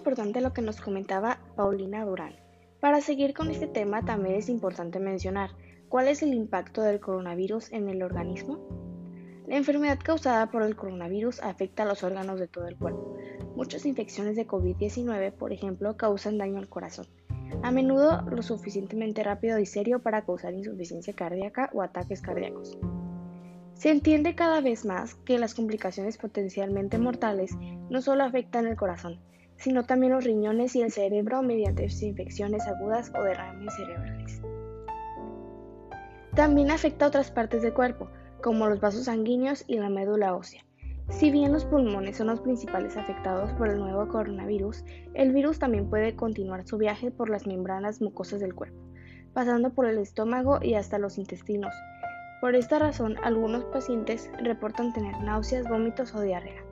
importante lo que nos comentaba Paulina Durán. Para seguir con este tema también es importante mencionar cuál es el impacto del coronavirus en el organismo. La enfermedad causada por el coronavirus afecta a los órganos de todo el cuerpo. Muchas infecciones de COVID-19, por ejemplo, causan daño al corazón, a menudo lo suficientemente rápido y serio para causar insuficiencia cardíaca o ataques cardíacos. Se entiende cada vez más que las complicaciones potencialmente mortales no solo afectan el corazón, sino también los riñones y el cerebro mediante infecciones agudas o derrames cerebrales. También afecta a otras partes del cuerpo, como los vasos sanguíneos y la médula ósea. Si bien los pulmones son los principales afectados por el nuevo coronavirus, el virus también puede continuar su viaje por las membranas mucosas del cuerpo, pasando por el estómago y hasta los intestinos. Por esta razón, algunos pacientes reportan tener náuseas, vómitos o diarrea.